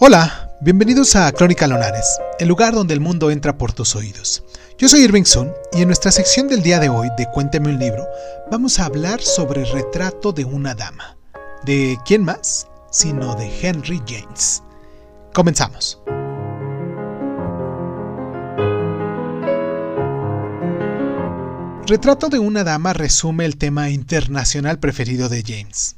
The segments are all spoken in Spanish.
Hola, bienvenidos a Crónica Lonares, el lugar donde el mundo entra por tus oídos. Yo soy Irving Sun y en nuestra sección del día de hoy de Cuénteme un libro vamos a hablar sobre el retrato de una dama. ¿De quién más? Sino de Henry James. Comenzamos. Retrato de una dama resume el tema internacional preferido de James.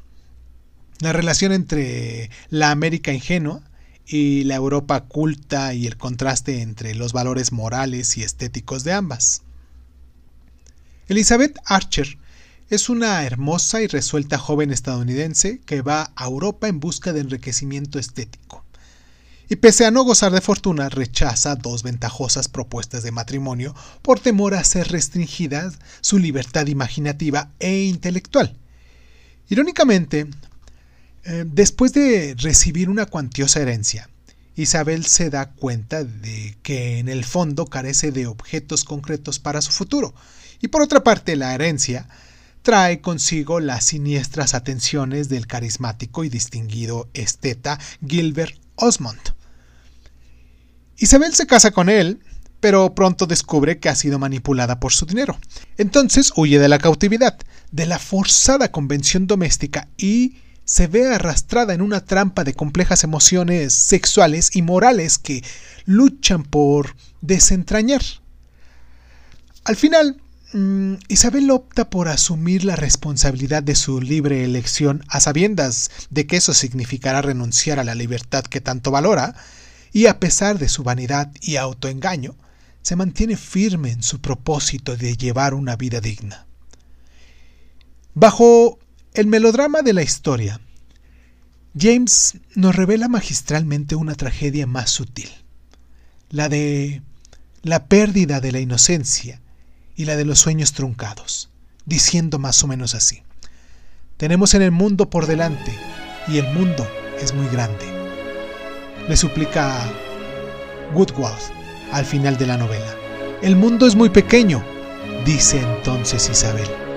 La relación entre la América ingenua y la Europa culta y el contraste entre los valores morales y estéticos de ambas. Elizabeth Archer es una hermosa y resuelta joven estadounidense que va a Europa en busca de enriquecimiento estético. Y pese a no gozar de fortuna, rechaza dos ventajosas propuestas de matrimonio por temor a ser restringida su libertad imaginativa e intelectual. Irónicamente, eh, después de recibir una cuantiosa herencia, Isabel se da cuenta de que en el fondo carece de objetos concretos para su futuro. Y por otra parte, la herencia trae consigo las siniestras atenciones del carismático y distinguido esteta Gilbert Osmond. Isabel se casa con él, pero pronto descubre que ha sido manipulada por su dinero. Entonces huye de la cautividad, de la forzada convención doméstica y se ve arrastrada en una trampa de complejas emociones sexuales y morales que luchan por desentrañar. Al final, mm, Isabel opta por asumir la responsabilidad de su libre elección a sabiendas de que eso significará renunciar a la libertad que tanto valora, y a pesar de su vanidad y autoengaño, se mantiene firme en su propósito de llevar una vida digna. Bajo el melodrama de la historia, James nos revela magistralmente una tragedia más sutil, la de la pérdida de la inocencia y la de los sueños truncados, diciendo más o menos así, tenemos en el mundo por delante y el mundo es muy grande. Le suplica Woodward al final de la novela. El mundo es muy pequeño, dice entonces Isabel.